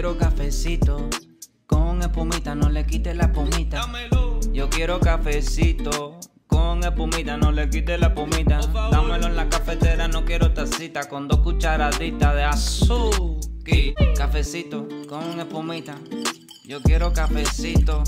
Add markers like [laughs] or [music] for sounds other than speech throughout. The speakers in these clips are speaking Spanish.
quiero cafecito con espumita, no le quite la espumita. Yo quiero cafecito con espumita, no le quite la espumita. Dámelo en la cafetera, no quiero tacita con dos cucharaditas de azúcar. Cafecito con espumita. Yo quiero cafecito.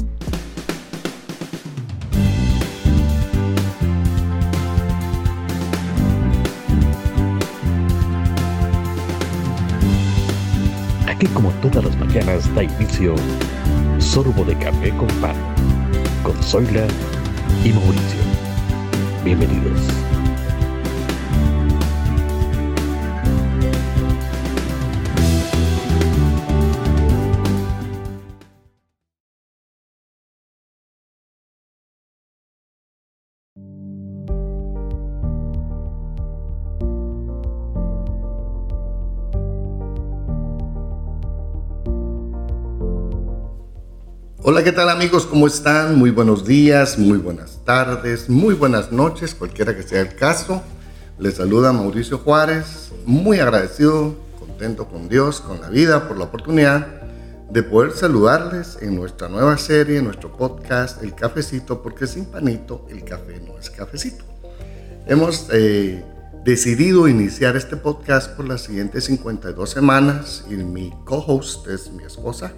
Aquí como todas las mañanas da inicio Sorbo de Café con Pan, con Zoila y Mauricio. Bienvenidos. Hola, ¿qué tal amigos? ¿Cómo están? Muy buenos días, muy buenas tardes, muy buenas noches, cualquiera que sea el caso. Les saluda Mauricio Juárez, muy agradecido, contento con Dios, con la vida, por la oportunidad de poder saludarles en nuestra nueva serie, en nuestro podcast El Cafecito, porque sin panito el café no es cafecito. Hemos eh, decidido iniciar este podcast por las siguientes 52 semanas y mi co-host es mi esposa,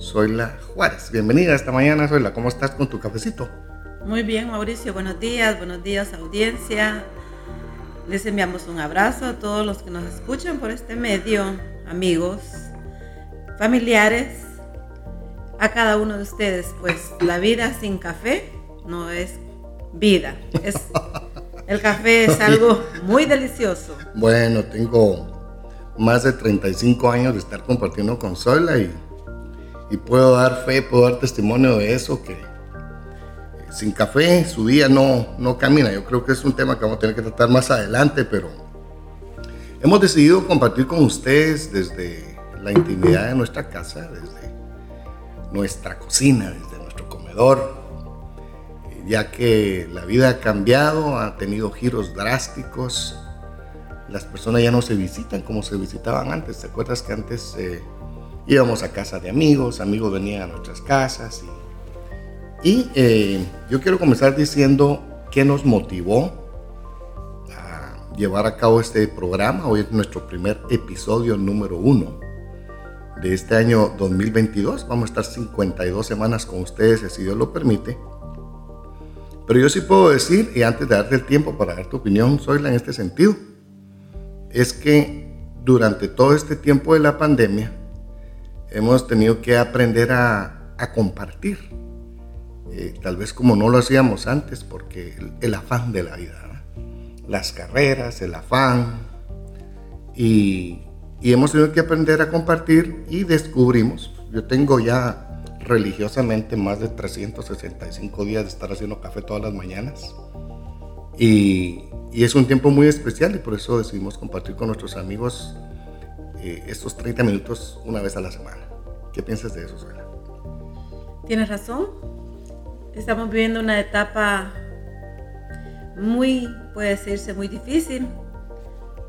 Soyla Juárez. Bienvenida esta mañana, Soyla. ¿Cómo estás con tu cafecito? Muy bien, Mauricio. Buenos días, buenos días, audiencia. Les enviamos un abrazo a todos los que nos escuchan por este medio, amigos, familiares, a cada uno de ustedes. Pues la vida sin café no es vida. Es, el café es [laughs] algo muy delicioso. Bueno, tengo más de 35 años de estar compartiendo con Soyla y y puedo dar fe, puedo dar testimonio de eso, que sin café su día no, no camina. Yo creo que es un tema que vamos a tener que tratar más adelante, pero hemos decidido compartir con ustedes desde la intimidad de nuestra casa, desde nuestra cocina, desde nuestro comedor, ya que la vida ha cambiado, ha tenido giros drásticos. Las personas ya no se visitan como se visitaban antes. ¿Te acuerdas que antes... Eh, íbamos a casa de amigos, amigos venían a nuestras casas. Y, eh, yo quiero comenzar diciendo qué nos motivó a llevar a cabo este programa. Hoy es nuestro primer episodio número uno de este año 2022. Vamos a estar 52 semanas con ustedes, si Dios lo permite. Pero yo sí puedo decir, y antes de darte el tiempo para dar tu opinión, Soyla, en este sentido, es que durante todo este tiempo de la pandemia, hemos tenido que aprender a, compartir, eh, tal vez como no lo hacíamos antes, porque el, afán de la vida, las carreras, el afán, y, hemos tenido que aprender a compartir y descubrimos, yo tengo ya religiosamente más de 365 días de estar haciendo café todas las mañanas. Y, y, es un tiempo muy especial y por eso decidimos compartir con nuestros amigos eh, estos 30 minutos una vez a la semana. ¿Qué piensas de eso, Suela? Tienes razón. Estamos viviendo una etapa muy, puede decirse, muy difícil.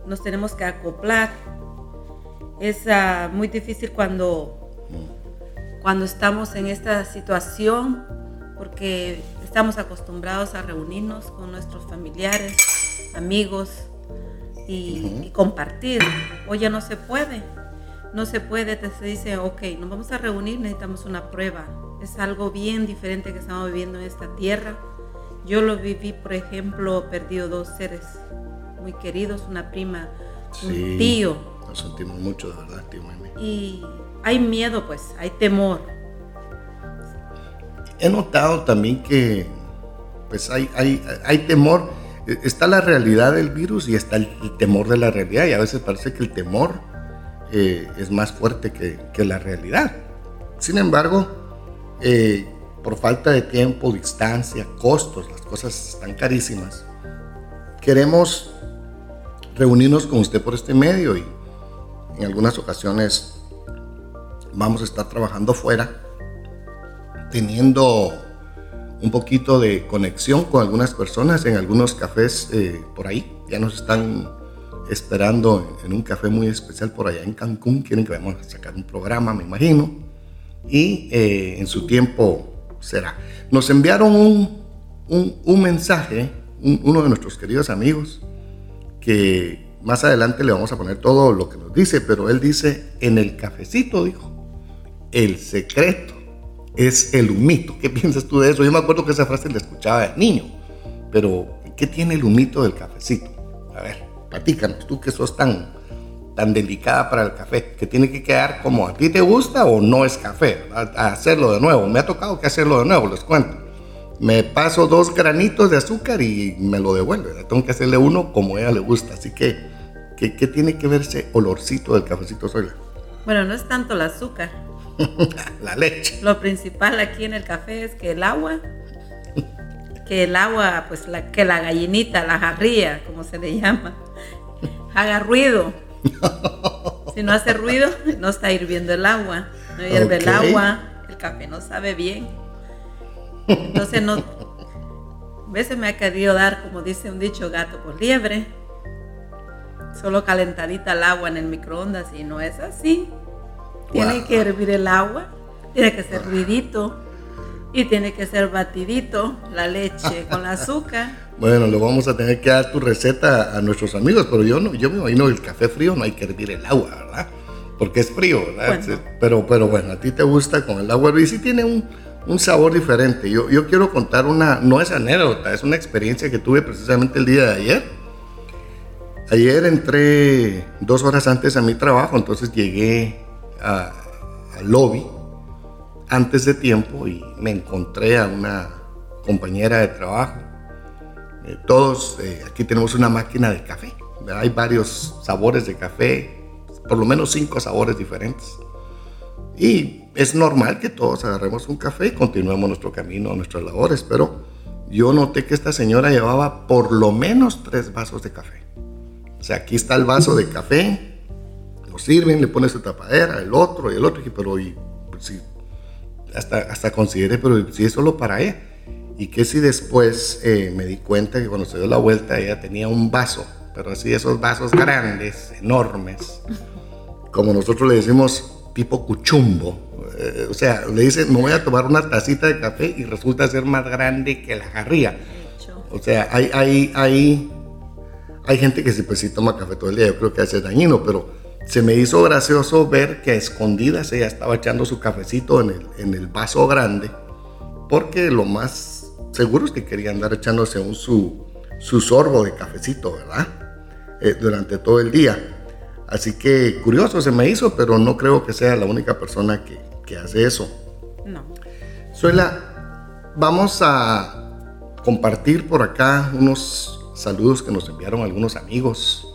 Nos tenemos que acoplar. Es uh, muy difícil cuando, cuando estamos en esta situación porque estamos acostumbrados a reunirnos con nuestros familiares, amigos, y, compartir. Hoy ya no se puede. No se puede, te se dice, ok, nos vamos a reunir, necesitamos una prueba. Es algo bien diferente que estamos viviendo en esta tierra. Yo lo viví, por ejemplo, perdido dos seres muy queridos, una prima, un tío. Nos sentimos mucho, de verdad, tío Y hay miedo, pues, hay temor. He notado también que, pues, hay, hay, hay temor está la realidad del virus y está el, temor de la realidad y a veces parece que el temor eh, es más fuerte que, la realidad. Sin embargo, eh, por falta de tiempo, distancia, costos, las cosas están carísimas. Queremos reunirnos con usted por este medio y en algunas ocasiones vamos a estar trabajando fuera, teniendo un poquito de conexión con algunas personas en algunos cafés eh, por ahí. Ya nos están esperando en un café muy especial por allá en Cancún. Quieren que vayamos a sacar un programa, me imagino. Y eh, en su tiempo será. Nos enviaron un, un, mensaje, uno de nuestros queridos amigos, que más adelante le vamos a poner todo lo que nos dice, pero él dice, en el cafecito, dijo, el secreto es el humito. ¿Qué piensas tú de eso? Yo me acuerdo que esa frase la escuchaba de niño, pero ¿qué tiene el humito del cafecito? A ver, platícanos, tú que sos tan, tan delicada para el café, que tiene que quedar como a ti te gusta o no es café, a, hacerlo de nuevo. Me ha tocado que hacerlo de nuevo, les cuento. Me paso dos granitos de azúcar y me lo devuelve. Tengo que hacerle uno como a ella le gusta. Así que, ¿qué, tiene que ver ese olorcito del cafecito soya? Bueno, no es tanto el azúcar. [laughs] la leche. Lo principal aquí en el café es que el agua, que el agua, pues la, que la gallinita, la jarría, como se le llama, haga ruido. [laughs] si no hace ruido, no está hirviendo el agua. No hierve el agua, el café no sabe bien. Entonces no. A veces me ha querido dar, como dice un dicho, gato por liebre. Solo calentadita el agua en el microondas y no es así. Tiene que hervir el agua, tiene que ser ruidito y tiene que ser batidito la leche [laughs] con azúcar. Bueno, le vamos a tener que dar tu receta a nuestros amigos, pero yo no, yo me imagino el café frío no hay que hervir el agua, ¿verdad? Porque es frío, ¿verdad? Pero, pero bueno, a ti te gusta con el agua y sí tiene un, un sabor diferente. Yo, yo quiero contar una, no es anécdota, es una experiencia que tuve precisamente el día de ayer. Ayer entré dos horas antes a mi trabajo, entonces llegué al lobby antes de tiempo y me encontré a una compañera de trabajo. Eh, todos eh, aquí tenemos una máquina de café. Hay varios sabores de café, por lo menos cinco sabores diferentes. Y es normal que todos agarremos un café y continuemos nuestro camino, nuestras labores, pero yo noté que esta señora llevaba por lo menos tres vasos de café. O sea, aquí está el vaso de café, lo sirven, le pone su tapadera, el otro y el otro, y, pero y, pues, hasta, hasta consideré, pero si es solo para ella. Y que si después eh, me di cuenta que cuando se dio la vuelta ella tenía un vaso, pero así esos vasos grandes, enormes, como nosotros le decimos tipo cuchumbo. Eh, o sea, le dicen, me voy a tomar una tacita de café y resulta ser más grande que la jarría. O sea, hay, hay, hay, hay gente que sí, pues sí toma café todo el día, yo creo que hace dañino, pero se me hizo gracioso ver que a escondidas ella estaba echando su cafecito en el, en el vaso grande, porque lo más seguro es que quería andar echándose un, su, su sorbo de cafecito, ¿verdad? Eh, durante todo el día. Así que curioso se me hizo, pero no creo que sea la única persona que, que hace eso. No. Suela, vamos a compartir por acá unos saludos que nos enviaron algunos amigos.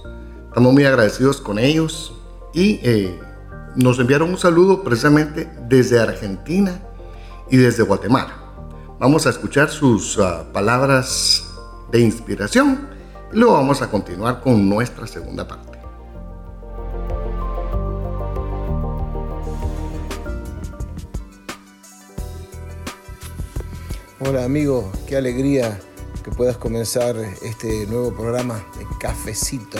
Estamos muy agradecidos con ellos y eh, nos enviaron un saludo precisamente desde Argentina y desde Guatemala. Vamos a escuchar sus ah, palabras de inspiración y luego vamos a continuar con nuestra segunda parte. Hola amigo, qué alegría que puedas comenzar este nuevo programa de Cafecito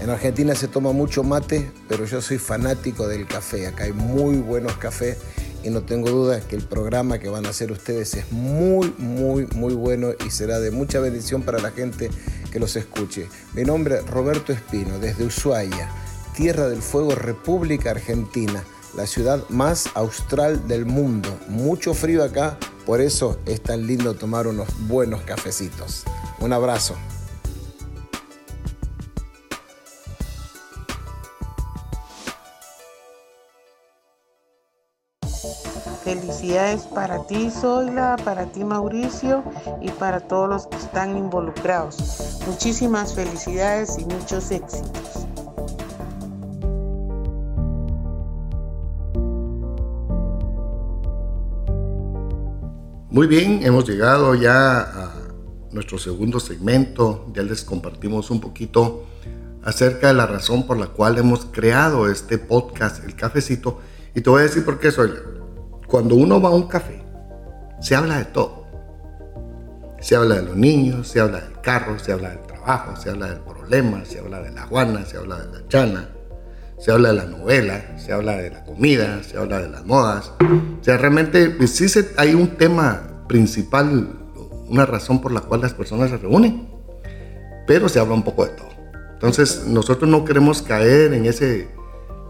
en Argentina se toma mucho mate, pero yo soy fanático del café. Acá hay muy buenos cafés y no tengo duda que el programa que van a hacer ustedes es muy, muy, muy bueno y será de mucha bendición para la gente que los escuche. Mi nombre es Roberto Espino, desde Ushuaia, Tierra del Fuego, República Argentina, la ciudad más austral del mundo. Mucho frío acá, por eso es tan lindo tomar unos buenos cafecitos. Un abrazo. Felicidades para ti, Zoila, para ti, Mauricio, y para todos los que están involucrados. Muchísimas felicidades y muchos éxitos. Muy bien, hemos llegado ya a nuestro segundo segmento. Ya les compartimos un poquito acerca de la razón por la cual hemos creado este podcast, El Cafecito. Y te voy a decir por qué, Zoila cuando uno va a un café, se habla de todo. Se habla de los niños, se habla del carro, se habla del trabajo, se habla del problema, se habla de la Juana, se habla de la Chana, se habla de la novela, se habla de la comida, se habla de las modas. O sea, realmente pues, sí se, hay un tema principal, una razón por la cual las personas se reúnen, pero se habla un poco de todo. Entonces, nosotros no queremos caer en ese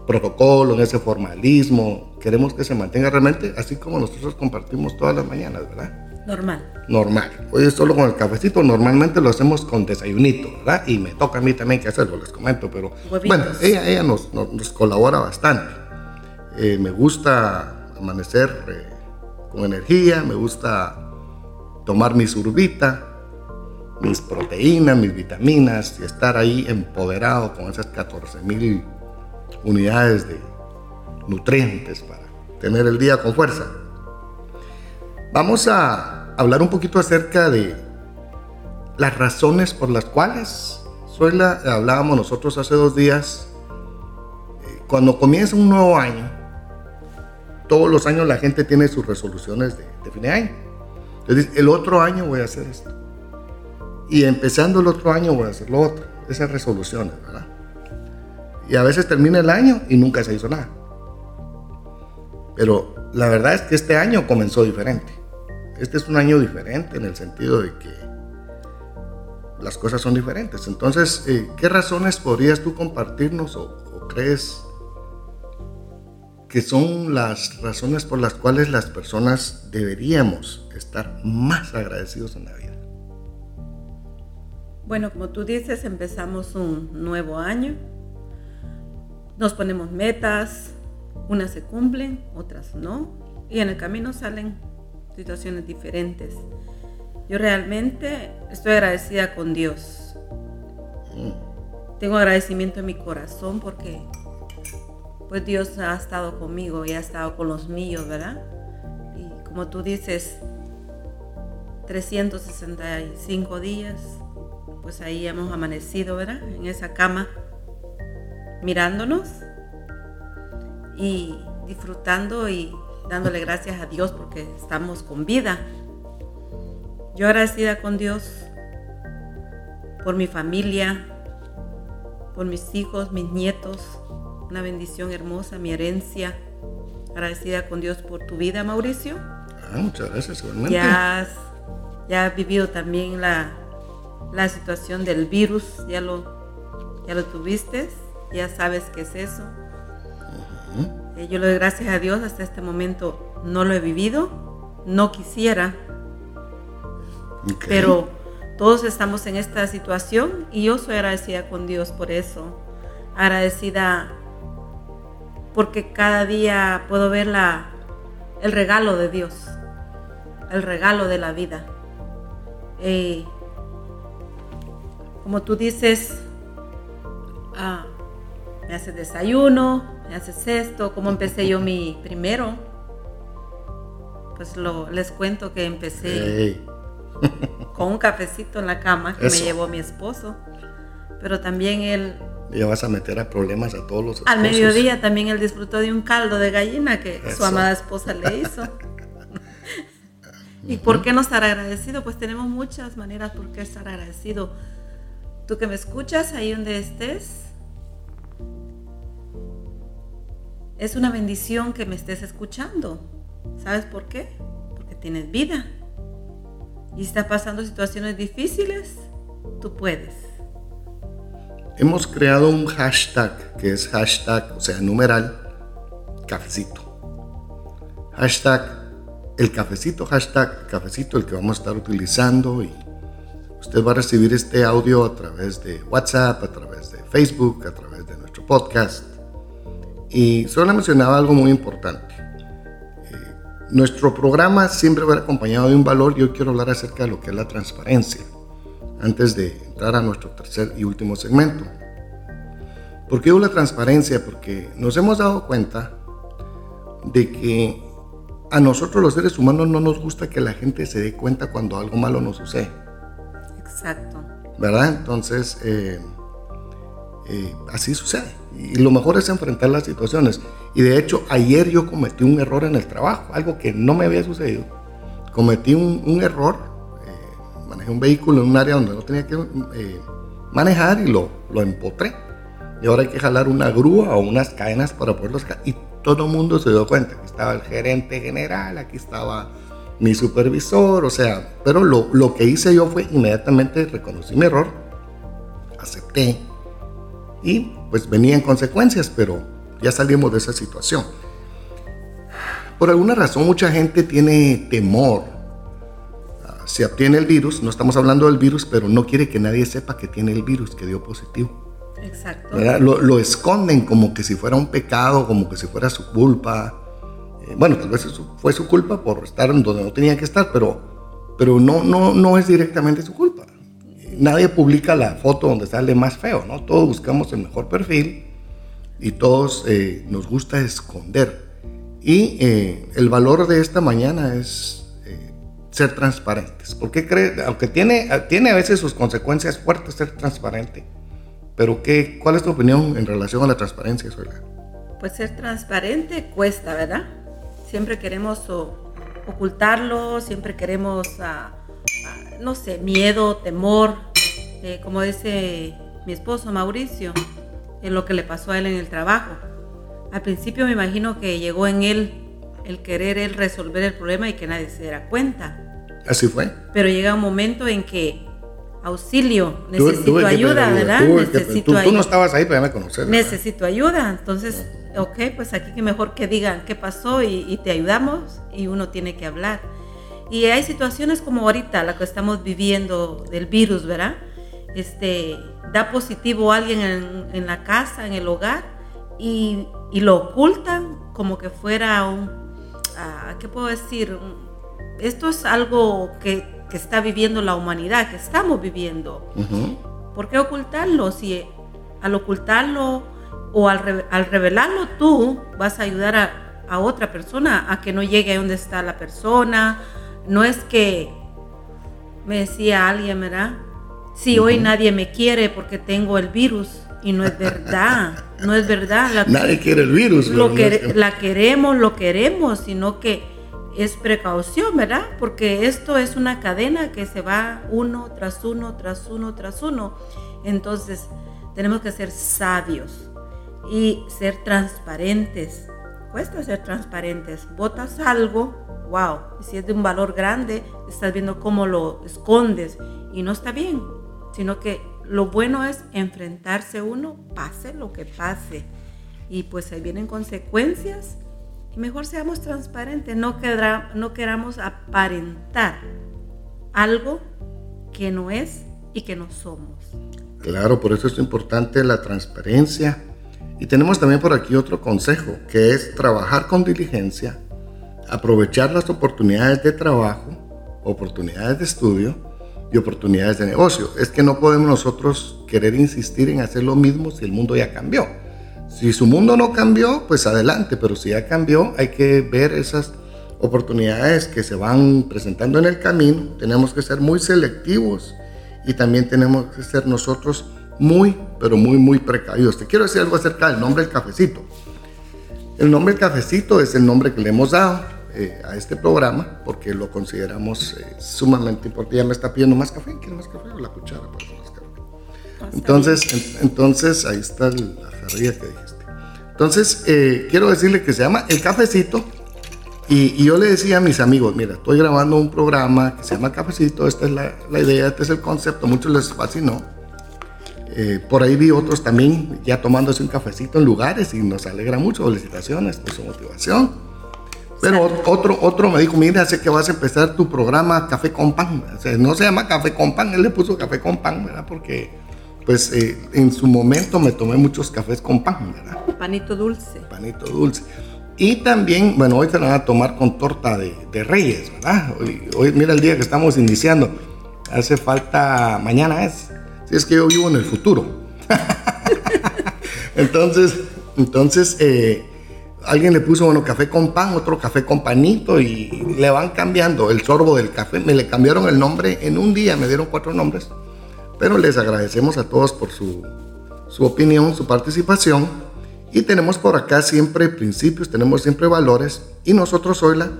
protocolo, en ese formalismo. Queremos que se mantenga realmente así como nosotros compartimos todas las mañanas, ¿verdad? Normal. Normal. Hoy es solo con el cafecito, normalmente lo hacemos con desayunito, ¿verdad? Y me toca a mí también que hacerlo, les comento, pero bueno, ella, ella nos, nos, colabora bastante. Eh, me gusta amanecer eh, con energía, me gusta tomar mi surbita, mis proteínas, mis vitaminas y estar ahí empoderado con esas 14 mil unidades de nutrientes para tener el día con fuerza. Vamos a hablar un poquito acerca de las razones por las cuales, Suela, hablábamos nosotros hace dos días, eh, cuando comienza un nuevo año, todos los años la gente tiene sus resoluciones de, de fin de año. Entonces, el otro año voy a hacer esto. Y empezando el otro año voy a hacer lo otro. Esas resoluciones, ¿verdad? Y a veces termina el año y nunca se hizo nada. Pero la verdad es que este año comenzó diferente. Este es un año diferente en el sentido de que las cosas son diferentes. Entonces, eh, ¿qué razones podrías tú compartirnos o, o, crees que son las razones por las cuales las personas deberíamos estar más agradecidos en la vida? Bueno, como tú dices, empezamos un nuevo año nos ponemos metas, unas se cumplen, otras no, y en el camino salen situaciones diferentes. Yo realmente estoy agradecida con Dios. Tengo agradecimiento en mi corazón porque pues Dios ha estado conmigo y ha estado con los míos, ¿verdad? Y como tú dices, 365 días, pues ahí hemos amanecido, ¿verdad? En esa cama mirándonos y disfrutando y dándole gracias a Dios porque estamos con vida. Yo agradecida con Dios por mi familia, por mis hijos, mis nietos, una bendición hermosa, mi herencia. Agradecida con Dios por tu vida, Mauricio. Ah, muchas gracias, Ya has, ya vivido también la, la situación del virus, ya lo, ya lo tuviste ya sabes qué es eso. Eh, yo le doy gracias a Dios, hasta este momento no lo he vivido, no quisiera, pero todos estamos en esta situación y yo soy agradecida con Dios por eso, agradecida porque cada día puedo ver la, el regalo de Dios, el regalo de la vida. Eh, como tú dices, ah, me haces desayuno, haces esto, cómo empecé yo mi primero. Pues lo, les cuento que empecé [laughs] con un cafecito en la cama que me llevó mi esposo. Pero también él... Ya vas a meter a problemas a todos los esposos. Al mediodía también él disfrutó de un caldo de gallina que su amada esposa le hizo. [laughs] ¿Y por qué no estar agradecido? Pues tenemos muchas maneras por qué estar agradecido. Tú que me escuchas ahí donde estés, Es una bendición que me estés escuchando. ¿Sabes por qué? Porque tienes vida. Y estás pasando situaciones difíciles, tú puedes. Hemos creado un hashtag que es hashtag, o sea, numeral, cafecito. Hashtag el cafecito, hashtag cafecito, el que vamos a estar utilizando y usted va a recibir este audio a través de WhatsApp, a través de Facebook, a través de nuestro podcast y solo mencionaba algo muy importante. Eh, nuestro programa siempre va acompañado de un valor. Yo quiero hablar acerca de lo que es la transparencia, antes de entrar a nuestro tercer y último segmento. ¿Por qué digo la transparencia? Porque nos hemos dado cuenta de que a nosotros los seres humanos no nos gusta que la gente se dé cuenta cuando algo malo nos sucede. Exacto. ¿Verdad? Entonces, eh, eh, así sucede. Y lo mejor es enfrentar las situaciones. Y de hecho, ayer yo cometí un error en el trabajo, algo que no me había sucedido. Cometí un, error, eh, manejé un vehículo en un área donde no tenía que eh, manejar y lo, lo empotré. Y ahora hay que jalar una grúa o unas cadenas para poderlos Y todo el mundo se dio cuenta. Aquí estaba el gerente general, aquí estaba mi supervisor, o sea, pero lo, lo que hice yo fue inmediatamente reconocí mi error, acepté y pues venían consecuencias, pero ya salimos de esa situación. Por alguna razón mucha gente tiene temor. Ah, se obtiene el virus, no estamos hablando del virus, pero no quiere que nadie sepa que tiene el virus, que dio positivo. Exacto. Lo, lo, esconden como que si fuera un pecado, como que si fuera su culpa. Eh, bueno, tal vez fue su culpa por estar donde no tenía que estar, pero, pero no, no, no es directamente su culpa. Nadie publica la foto donde sale más feo, ¿no? Todos buscamos el mejor perfil y todos eh, nos gusta esconder. Y eh, el valor de esta mañana es ser transparentes. Porque cree, aunque tiene, tiene a veces sus consecuencias fuertes ser transparente, pero ¿qué, ¿cuál es tu opinión en relación a la transparencia, Suela? Pues ser transparente cuesta, ¿verdad? Siempre queremos ocultarlo, siempre queremos, ah, ah, no sé, miedo, temor, eh, como dice mi esposo Mauricio, en lo que le pasó a él en el trabajo. Al principio me imagino que llegó en él el querer él resolver el problema y que nadie se diera cuenta. Así fue. Pero llega un momento en que auxilio, necesito ayuda, ¿verdad? necesito tú, tú, no estabas ahí, pero ya me conoces. Necesito ayuda, entonces, ok, pues aquí que mejor que digan qué pasó y, te ayudamos y uno tiene que hablar. Y hay situaciones como ahorita, la que estamos viviendo del virus, ¿verdad? Este, da positivo a alguien en, la casa, en el hogar, y, y, lo ocultan como que fuera un, ah, ¿qué puedo decir? Esto es algo que que está viviendo la humanidad, que estamos viviendo. ¿Por qué ocultarlo? Si al ocultarlo o al, revelarlo tú vas a ayudar a, otra persona a que no llegue a donde está la persona. No es que, me decía alguien, ¿verdad? Si hoy nadie me quiere porque tengo el virus y no es [laughs] verdad, no es verdad. nadie quiere el virus. Lo que, la queremos, lo queremos, sino que es precaución, ¿verdad? Porque esto es una cadena que se va uno tras uno, tras uno, tras uno. Entonces, tenemos que ser sabios y ser transparentes. Cuesta ser transparentes. Botas algo, wow. Si es de un valor grande, estás viendo cómo lo escondes y no está bien. Sino que lo bueno es enfrentarse uno, pase lo que pase. Y pues ahí vienen consecuencias mejor seamos transparentes, no, no queramos aparentar algo que no es y que no somos. Claro, por eso es importante la transparencia. Y tenemos también por aquí otro consejo, que es trabajar con diligencia, aprovechar las oportunidades de trabajo, oportunidades de estudio y oportunidades de negocio. Es que no podemos nosotros querer insistir en hacer lo mismo si el mundo ya cambió. Si su mundo no cambió, pues adelante, pero si ya cambió, hay que ver esas oportunidades que se van presentando en el camino. Tenemos que ser muy selectivos y también tenemos que ser nosotros muy, pero muy, muy precavidos. Te quiero decir algo acerca del nombre del cafecito. El nombre del cafecito es el nombre que le hemos dado eh, a este programa porque lo consideramos eh, sumamente importante. Ya me está pidiendo más café. ¿Quiere más café o la cuchara para más café? Entonces, entonces ahí está la ferría que dije. Entonces, eh, quiero decirle que se llama El Cafecito. Y, yo le decía a mis amigos, mira, estoy grabando un programa que se llama Cafecito, esta es la, idea, este es el concepto, muchos les fascinó. Eh, por ahí vi otros también ya tomándose un cafecito en lugares y nos alegra mucho, felicitaciones por su motivación. Pero otro, otro me dijo, mira, sé que vas a empezar tu programa Café con Pan. O sea, no se llama Café con Pan, él le puso Café con Pan, ¿verdad? Porque pues eh, en su momento me tomé muchos cafés con pan, ¿verdad? Panito dulce. Panito dulce. Y también, bueno, hoy se van a tomar con torta de, reyes, ¿verdad? Hoy, mira el día que estamos iniciando. Hace falta, mañana es. Si es que yo vivo en el futuro. [laughs] entonces, entonces, eh, alguien le puso, bueno, café con pan, otro café con panito y le van cambiando el sorbo del café. Me le cambiaron el nombre en un día, me dieron cuatro nombres pero les agradecemos a todos por su, su opinión, su participación. Y tenemos por acá siempre principios, tenemos siempre valores. Y nosotros hoy la,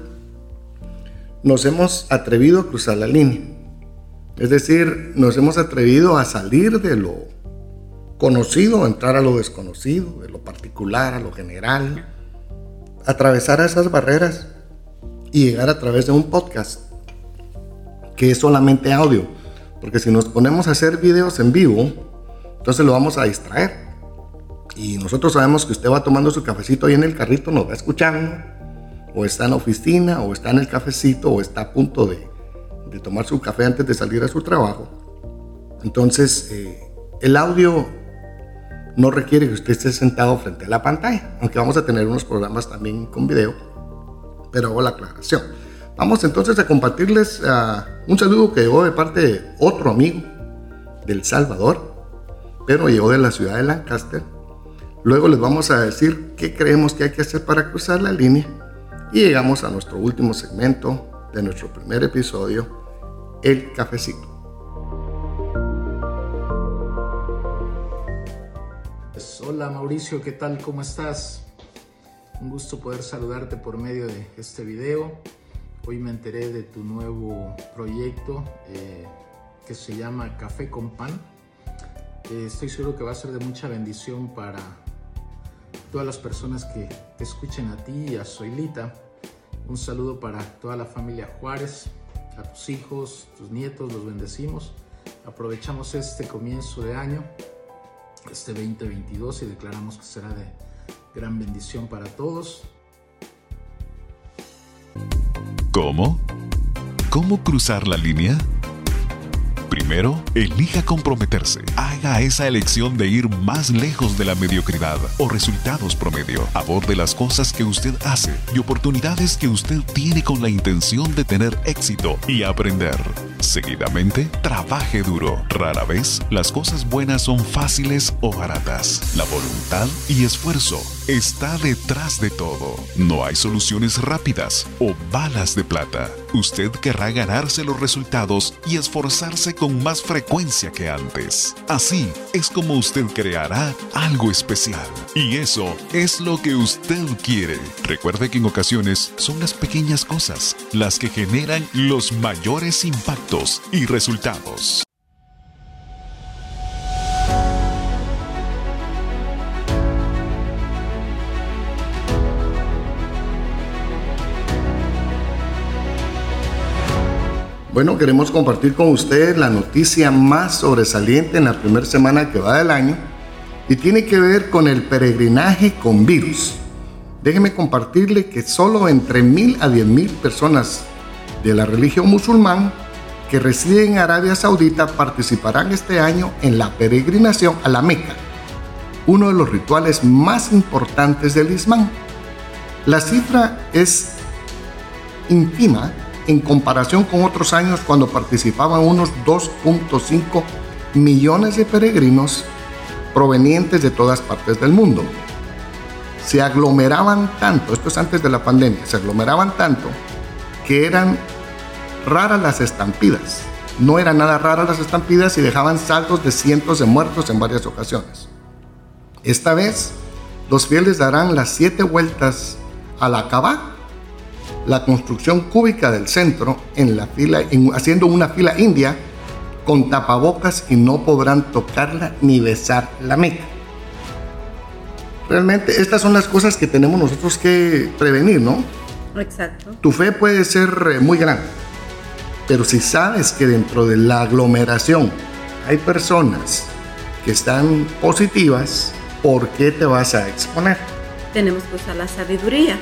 nos hemos atrevido a cruzar la línea. Es decir, nos hemos atrevido a salir de lo conocido, entrar a lo desconocido, de lo particular a lo general, atravesar esas barreras y llegar a través de un podcast que es solamente audio. Porque si nos ponemos a hacer videos en vivo, entonces lo vamos a distraer. Y nosotros sabemos que usted va tomando su cafecito ahí en el carrito, nos va escuchando, o está en la oficina, o está en el cafecito, o está a punto de, de tomar su café antes de salir a su trabajo. Entonces, eh, el audio no requiere que usted esté sentado frente a la pantalla, aunque vamos a tener unos programas también con video, pero hago la aclaración. Vamos entonces a compartirles uh, un saludo que llegó de parte de otro amigo del Salvador, pero llegó de la ciudad de Lancaster. Luego les vamos a decir qué creemos que hay que hacer para cruzar la línea y llegamos a nuestro último segmento de nuestro primer episodio, el cafecito. Hola Mauricio, ¿qué tal? ¿Cómo estás? Un gusto poder saludarte por medio de este video. Hoy me enteré de tu nuevo proyecto eh, que se llama Café con Pan. Eh, estoy seguro que va a ser de mucha bendición para todas las personas que te escuchen a ti y a Soilita. Un saludo para toda la familia Juárez, a tus hijos, tus nietos, los bendecimos. Aprovechamos este comienzo de año, este 2022, y declaramos que será de gran bendición para todos. ¿Cómo? ¿Cómo cruzar la línea? Primero, elija comprometerse. Haga esa elección de ir más lejos de la mediocridad o resultados promedio. Aborde las cosas que usted hace y oportunidades que usted tiene con la intención de tener éxito y aprender. Seguidamente, trabaje duro. Rara vez, las cosas buenas son fáciles o baratas. La voluntad y esfuerzo está detrás de todo. No hay soluciones rápidas o balas de plata. Usted querrá ganarse los resultados y esforzarse con más frecuencia que antes. Así es como usted creará algo especial. Y eso es lo que usted quiere. Recuerde que en ocasiones son las pequeñas cosas las que generan los mayores impactos y resultados. Bueno, queremos compartir con ustedes la noticia más sobresaliente en la primera semana que va del año y tiene que ver con el peregrinaje con virus. Déjeme compartirle que solo entre mil a diez mil personas de la religión musulmán que residen en Arabia Saudita participarán este año en la peregrinación a la Meca, uno de los rituales más importantes del Islam. La cifra es ínfima en comparación con otros años cuando participaban unos 2.5 millones de peregrinos provenientes de todas partes del mundo. Se aglomeraban tanto, esto es antes de la pandemia, se aglomeraban tanto que eran raras las estampidas. No eran nada raras las estampidas y dejaban saltos de cientos de muertos en varias ocasiones. Esta vez, los fieles darán las siete vueltas a la Kaaba la construcción cúbica del centro en la fila, haciendo una fila india con tapabocas y no podrán tocarla ni besar la meca. Realmente estas son las cosas que tenemos nosotros que prevenir, ¿no? Exacto. Tu fe puede ser eh, muy grande, pero si sabes que dentro de la aglomeración hay personas que están positivas, ¿por qué te vas a exponer? Tenemos que usar la sabiduría.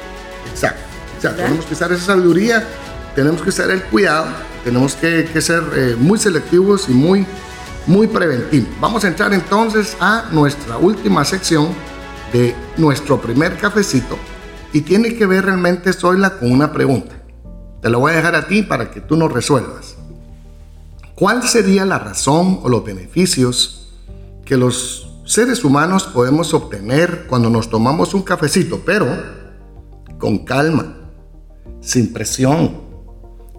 Exacto tenemos que usar esa sabiduría, tenemos que usar el cuidado, tenemos que, ser eh, muy selectivos y muy, muy preventivos. Vamos a entrar entonces a nuestra última sección de nuestro primer cafecito y tiene que ver realmente, Zoila, con una pregunta. Te la voy a dejar a ti para que tú nos resuelvas. ¿Cuál sería la razón o los beneficios que los seres humanos podemos obtener cuando nos tomamos un cafecito, pero con calma, sin presión,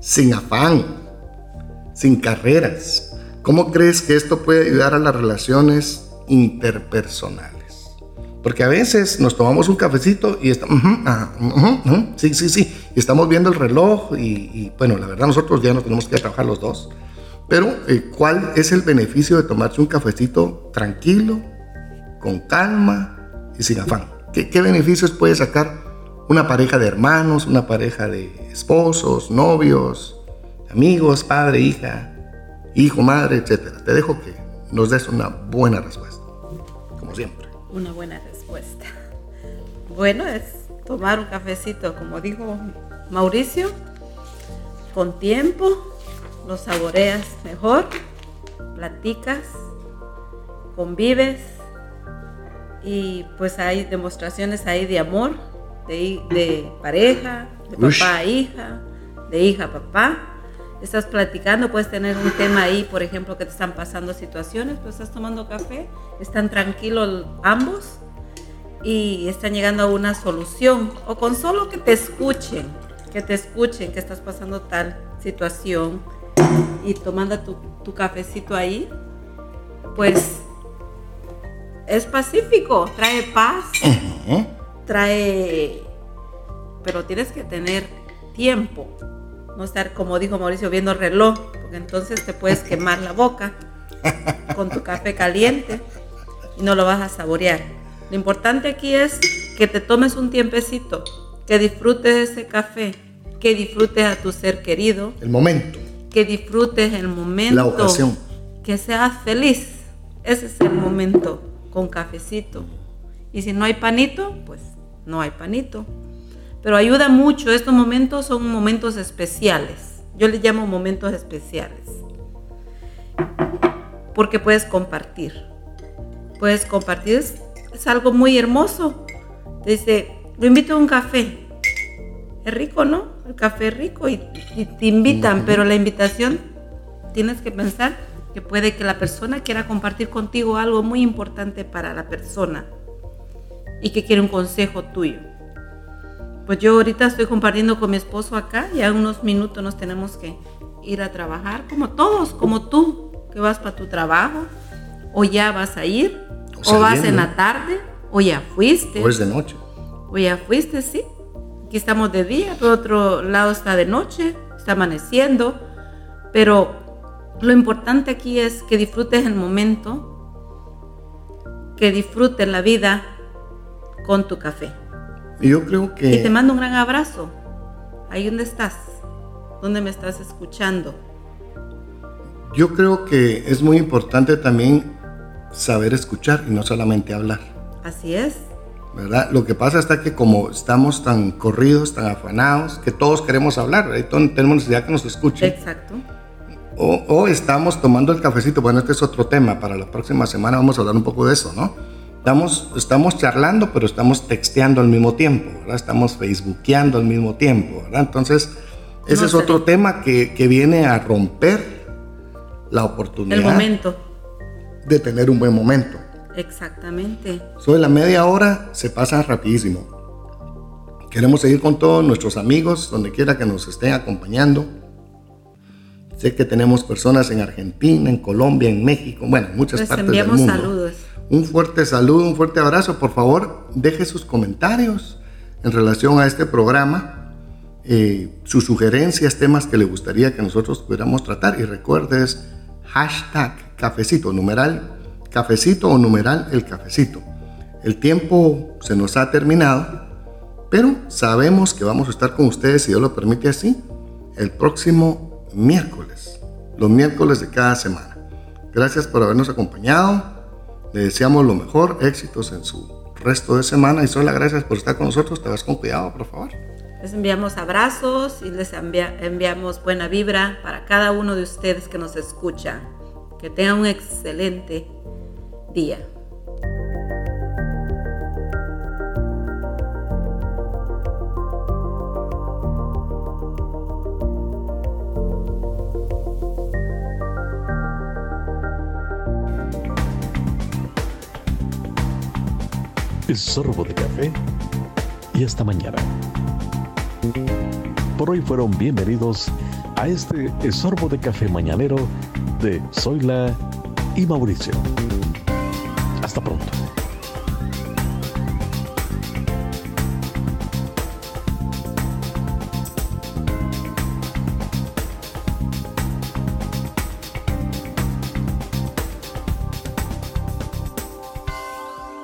sin afán, sin carreras. ¿Cómo crees que esto puede ayudar a las relaciones interpersonales? Porque a veces nos tomamos un cafecito y estamos, sí, sí, sí, y estamos viendo el reloj y, bueno, la verdad nosotros ya no tenemos que trabajar los dos, Pero, eh, ¿cuál es el beneficio de tomarse un cafecito tranquilo, con calma y sin afán? ¿Qué, qué beneficios puede sacar una pareja de hermanos, una pareja de esposos, novios, amigos, padre, hija, hijo, madre, etcétera? Te dejo que nos des una buena respuesta, como siempre. Una buena respuesta. Bueno, es tomar un cafecito, como dijo Mauricio, con tiempo, lo saboreas mejor, platicas, convives y pues hay demostraciones ahí de amor, de, de pareja, de papá a hija, de hija a papá. Estás platicando, puedes tener un tema ahí, por ejemplo, que te están pasando situaciones, pues estás tomando café, están tranquilos ambos y están llegando a una solución. O con solo que te escuchen, que te escuchen que estás pasando tal situación y tomando tu, tu cafecito ahí, pues es pacífico, trae paz, trae, pero tienes que tener tiempo, no estar como dijo Mauricio viendo el reloj, porque entonces te puedes quemar la boca con tu café caliente y no lo vas a saborear. Lo importante aquí es que te tomes un tiempecito, que disfrutes ese café, que disfrutes a tu ser querido. El momento. Que disfrutes el momento. La ocasión. Que seas feliz. Ese es el momento con cafecito. Y si no hay panito, pues no hay panito. Pero ayuda mucho. Estos momentos son momentos especiales. Yo les llamo momentos especiales. Porque puedes compartir. Puedes compartir. Es, algo muy hermoso. Dice, lo invito a un café. Es rico, ¿no? El café es rico y te invitan, pero la invitación tienes que pensar que puede que la persona quiera compartir contigo algo muy importante para la persona y que quiere un consejo tuyo. Pues yo ahorita estoy compartiendo con mi esposo acá, ya en unos minutos nos tenemos que ir a trabajar, como todos, como tú, que vas para tu trabajo, o ya vas a ir, o, o vas en la tarde, o ya fuiste. O es de noche. O ya fuiste, sí. Aquí estamos de día, por otro lado está de noche, está amaneciendo, pero lo importante aquí es que disfrutes el momento, que disfrutes la vida con tu café. Y yo creo que... Y te mando un gran abrazo. Ahí donde estás, donde me estás escuchando. Yo creo que es muy importante también saber escuchar y no solamente hablar. Así es. ¿verdad? Lo que pasa está que como estamos tan corridos, tan afanados, que todos queremos hablar, ¿verdad? tenemos necesidad que nos escuchen. Exacto. O, o, estamos tomando el cafecito, bueno, este es otro tema, para la próxima semana vamos a hablar un poco de eso, ¿no? Estamos, estamos charlando, pero estamos texteando al mismo tiempo, ¿verdad? Estamos facebookeando al mismo tiempo, ¿verdad? Entonces, ese no es otro tema que, que, viene a romper la oportunidad. El momento. De tener un buen momento. Exactamente. Sobre la media hora se pasa rapidísimo. Queremos seguir con todos nuestros amigos, donde quiera que nos estén acompañando. Sé que tenemos personas en Argentina, en Colombia, en México, bueno, en muchas Les partes del enviamos mundo. saludos. Un fuerte saludo, un fuerte abrazo. Por favor, deje sus comentarios en relación a este programa, eh, sus sugerencias, temas que le gustaría que nosotros pudiéramos tratar. Y recuerdes hashtag cafecito, numeral cafecito o numeral el cafecito. El tiempo se nos ha terminado, pero sabemos que vamos a estar con ustedes, si Dios lo permite así, el próximo miércoles, los miércoles de cada semana. Gracias por habernos acompañado. Le deseamos lo mejor, éxitos en su resto de semana y solo gracias por estar con nosotros. Te vas con cuidado, por favor. Les enviamos abrazos y les envia enviamos buena vibra para cada uno de ustedes que nos escuchan. Que tengan un excelente día. Sorbo de café y hasta mañana. Por hoy fueron bienvenidos a este sorbo de café mañanero de Zoila y Mauricio.